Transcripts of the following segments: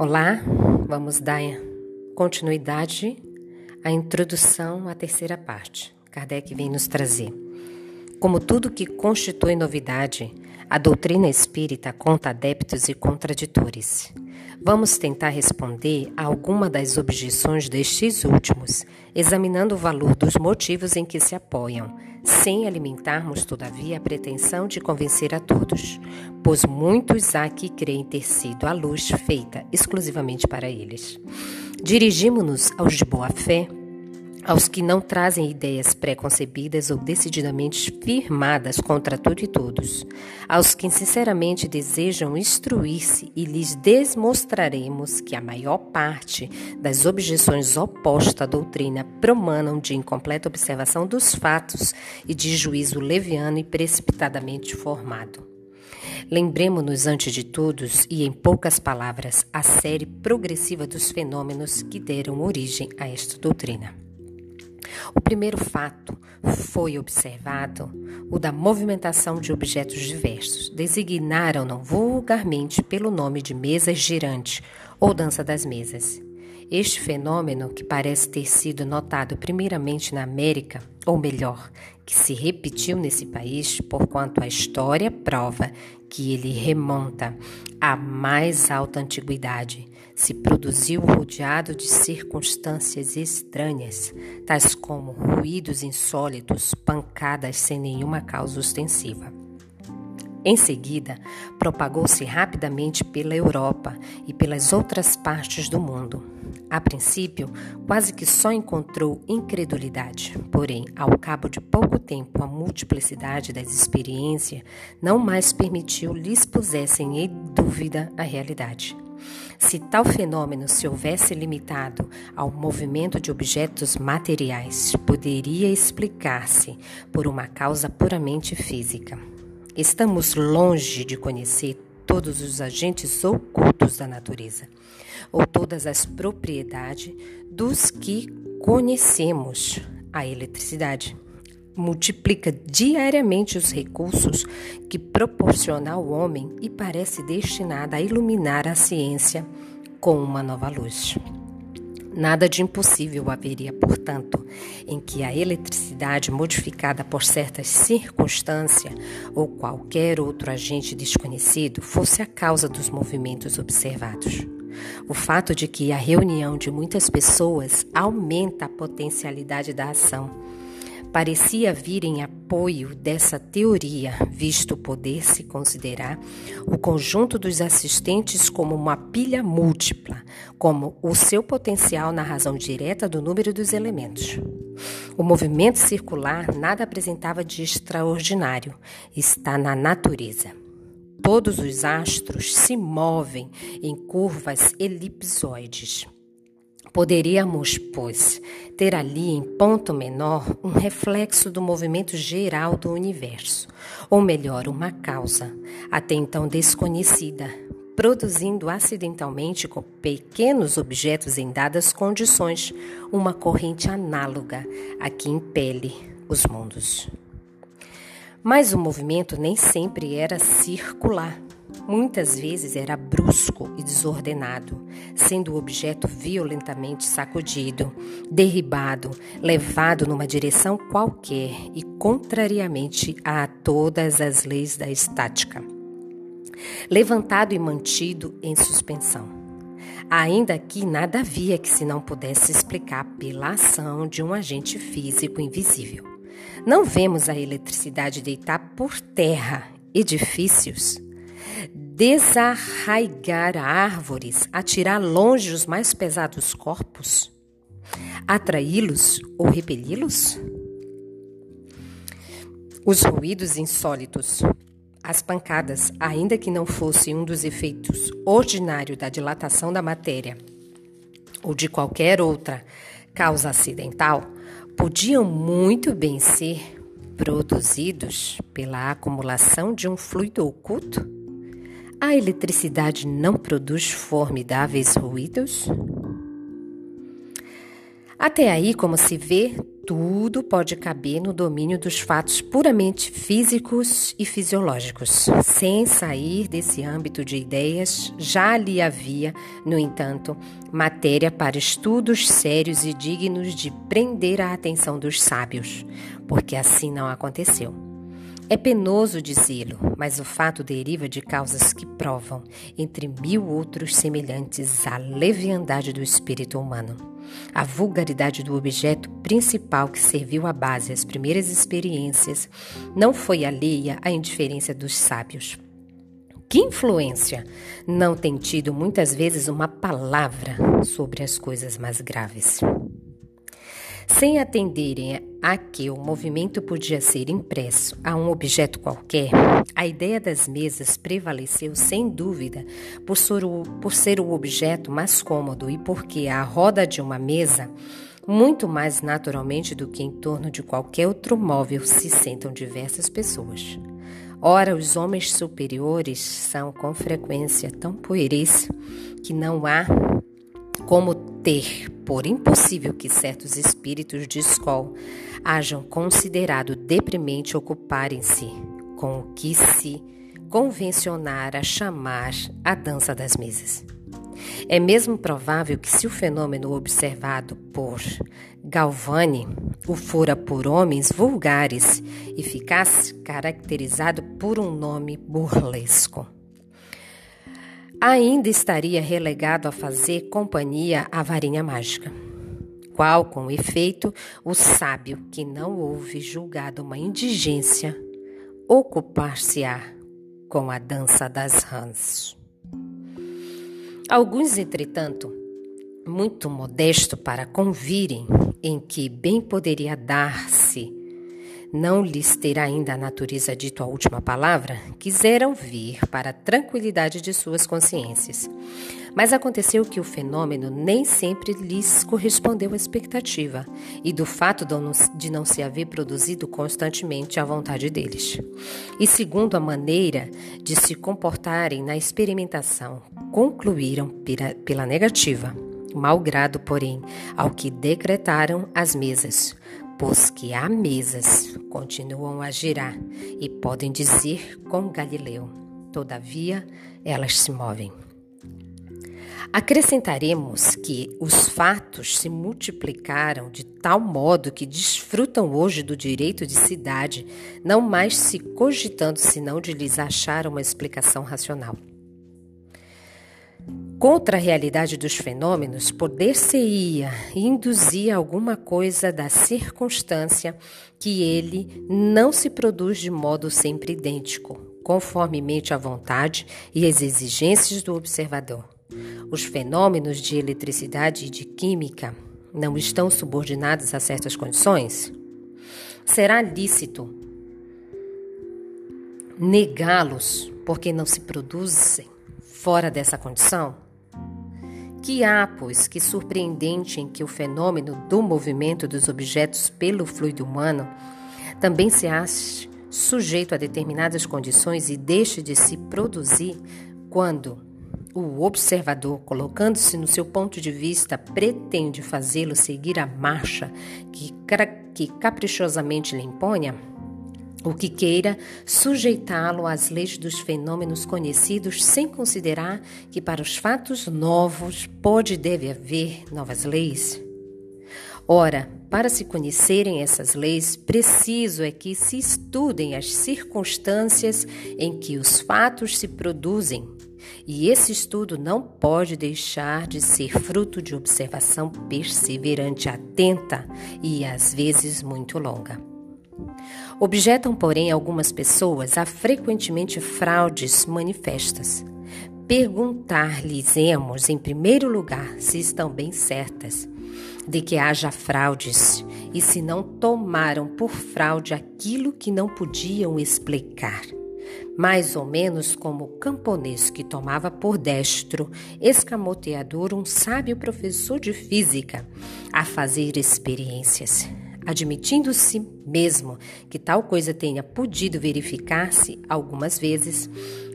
Olá, vamos dar continuidade à introdução à terceira parte. Kardec vem nos trazer. Como tudo que constitui novidade, a doutrina espírita conta adeptos e contraditores. Vamos tentar responder a alguma das objeções destes últimos, examinando o valor dos motivos em que se apoiam, sem alimentarmos, todavia, a pretensão de convencer a todos, pois muitos há que creem ter sido a luz feita exclusivamente para eles. Dirigimos-nos aos de boa fé aos que não trazem ideias preconcebidas ou decididamente firmadas contra tudo e todos, aos que sinceramente desejam instruir-se e lhes demonstraremos que a maior parte das objeções opostas à doutrina promanam de incompleta observação dos fatos e de juízo leviano e precipitadamente formado. Lembremos-nos, antes de todos, e em poucas palavras, a série progressiva dos fenômenos que deram origem a esta doutrina. O primeiro fato foi observado o da movimentação de objetos diversos. Designaram-no vulgarmente pelo nome de mesa girante ou dança das mesas. Este fenômeno, que parece ter sido notado primeiramente na América, ou melhor, que se repetiu nesse país, porquanto a história prova que ele remonta à mais alta antiguidade, se produziu rodeado de circunstâncias estranhas, tais como ruídos insólitos, pancadas sem nenhuma causa ostensiva. Em seguida, propagou-se rapidamente pela Europa e pelas outras partes do mundo. A princípio, quase que só encontrou incredulidade, porém, ao cabo de pouco tempo, a multiplicidade das experiências não mais permitiu lhes pusessem em dúvida a realidade. Se tal fenômeno se houvesse limitado ao movimento de objetos materiais, poderia explicar-se por uma causa puramente física. Estamos longe de conhecer todos os agentes ocultos da natureza, ou todas as propriedades dos que conhecemos a eletricidade multiplica diariamente os recursos que proporciona ao homem e parece destinada a iluminar a ciência com uma nova luz. Nada de impossível haveria, portanto, em que a eletricidade modificada por certas circunstâncias ou qualquer outro agente desconhecido fosse a causa dos movimentos observados. O fato de que a reunião de muitas pessoas aumenta a potencialidade da ação parecia vir em apoio dessa teoria, visto poder-se considerar o conjunto dos assistentes como uma pilha múltipla, como o seu potencial na razão direta do número dos elementos. O movimento circular nada apresentava de extraordinário, está na natureza. Todos os astros se movem em curvas elipsoides. Poderíamos, pois, ter ali em ponto menor um reflexo do movimento geral do universo, ou melhor, uma causa, até então desconhecida, produzindo acidentalmente com pequenos objetos em dadas condições uma corrente análoga a que impele os mundos. Mas o movimento nem sempre era circular Muitas vezes era brusco e desordenado, sendo o objeto violentamente sacudido, derribado, levado numa direção qualquer e contrariamente a todas as leis da estática. Levantado e mantido em suspensão. Ainda que nada havia que se não pudesse explicar pela ação de um agente físico invisível. Não vemos a eletricidade deitar por terra edifícios desarraigar árvores, atirar longe os mais pesados corpos, atraí-los ou repeli-los? Os ruídos insólitos, as pancadas, ainda que não fosse um dos efeitos ordinários da dilatação da matéria ou de qualquer outra causa acidental, podiam muito bem ser produzidos pela acumulação de um fluido oculto? A eletricidade não produz formidáveis ruídos? Até aí, como se vê, tudo pode caber no domínio dos fatos puramente físicos e fisiológicos. Sem sair desse âmbito de ideias, já ali havia, no entanto, matéria para estudos sérios e dignos de prender a atenção dos sábios, porque assim não aconteceu. É penoso dizê-lo, mas o fato deriva de causas que provam, entre mil outros semelhantes, a leviandade do espírito humano. A vulgaridade do objeto principal que serviu à base às primeiras experiências não foi alheia à indiferença dos sábios. Que influência não tem tido muitas vezes uma palavra sobre as coisas mais graves? Sem atenderem a que o movimento podia ser impresso a um objeto qualquer, a ideia das mesas prevaleceu sem dúvida por ser, o, por ser o objeto mais cômodo e porque a roda de uma mesa, muito mais naturalmente do que em torno de qualquer outro móvel, se sentam diversas pessoas. Ora, os homens superiores são com frequência tão pueris que não há como ter por impossível que certos espíritos de escola hajam considerado deprimente ocuparem-se com o que se convencionara chamar a dança das mesas. É mesmo provável que se o fenômeno observado por Galvani o fora por homens vulgares e ficasse caracterizado por um nome burlesco ainda estaria relegado a fazer companhia à varinha mágica. Qual, com efeito, o sábio que não houve julgado uma indigência ocupar-se-á com a dança das rãs. Alguns, entretanto, muito modesto para convirem em que bem poderia dar-se não lhes terá ainda a natureza dito a última palavra, quiseram vir para a tranquilidade de suas consciências. Mas aconteceu que o fenômeno nem sempre lhes correspondeu à expectativa e do fato de não se haver produzido constantemente à vontade deles. E segundo a maneira de se comportarem na experimentação, concluíram pela negativa, malgrado, porém, ao que decretaram as mesas, pois que há mesas continuam a girar e podem dizer com Galileu, todavia elas se movem. Acrescentaremos que os fatos se multiplicaram de tal modo que desfrutam hoje do direito de cidade, não mais se cogitando senão de lhes achar uma explicação racional. Contra a realidade dos fenômenos, poder-se-ia induzir alguma coisa da circunstância que ele não se produz de modo sempre idêntico, conformemente à vontade e às exigências do observador. Os fenômenos de eletricidade e de química não estão subordinados a certas condições? Será lícito negá-los porque não se produzem fora dessa condição? Que há, pois, que surpreendente em que o fenômeno do movimento dos objetos pelo fluido humano também se ache sujeito a determinadas condições e deixe de se produzir quando o observador, colocando-se no seu ponto de vista, pretende fazê-lo seguir a marcha que, que caprichosamente lhe imponha? O que queira sujeitá-lo às leis dos fenômenos conhecidos, sem considerar que para os fatos novos pode e deve haver novas leis? Ora, para se conhecerem essas leis, preciso é que se estudem as circunstâncias em que os fatos se produzem. E esse estudo não pode deixar de ser fruto de observação perseverante, atenta e às vezes muito longa. Objetam, porém, algumas pessoas a frequentemente fraudes manifestas. Perguntar-lhes-emos, em primeiro lugar, se estão bem certas de que haja fraudes e se não tomaram por fraude aquilo que não podiam explicar. Mais ou menos como o camponês que tomava por destro, escamoteador, um sábio professor de física, a fazer experiências admitindo-se mesmo que tal coisa tenha podido verificar-se algumas vezes,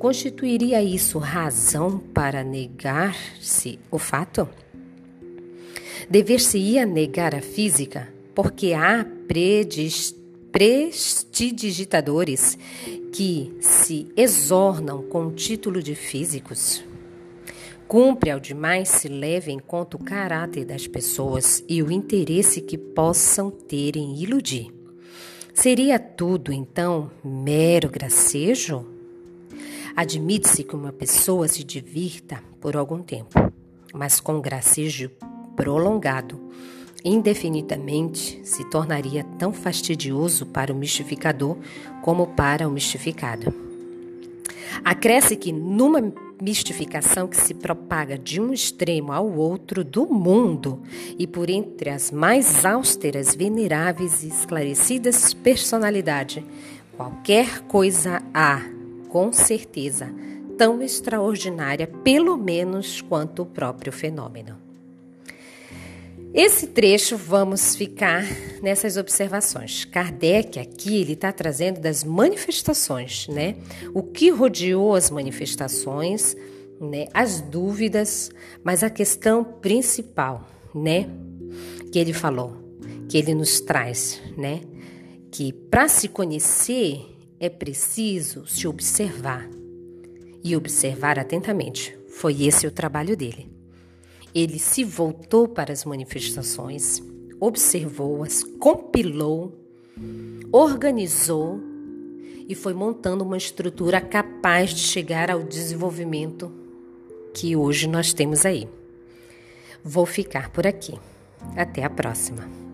constituiria isso razão para negar-se o fato? Dever-se-ia negar a física, porque há prestidigitadores que se exornam com o título de físicos. Cumpre ao demais se leve em conta o caráter das pessoas e o interesse que possam ter em iludir. Seria tudo, então, mero gracejo? Admite-se que uma pessoa se divirta por algum tempo, mas com gracejo prolongado, indefinidamente, se tornaria tão fastidioso para o mistificador como para o mistificado. Acresce que numa mistificação que se propaga de um extremo ao outro do mundo e por entre as mais austeras, veneráveis e esclarecidas personalidade, qualquer coisa há, com certeza, tão extraordinária, pelo menos quanto o próprio fenômeno. Esse trecho vamos ficar nessas observações. Kardec aqui ele está trazendo das manifestações, né? O que rodeou as manifestações, né? As dúvidas, mas a questão principal, né? Que ele falou, que ele nos traz, né? Que para se conhecer é preciso se observar e observar atentamente. Foi esse o trabalho dele. Ele se voltou para as manifestações, observou-as, compilou, organizou e foi montando uma estrutura capaz de chegar ao desenvolvimento que hoje nós temos aí. Vou ficar por aqui. Até a próxima.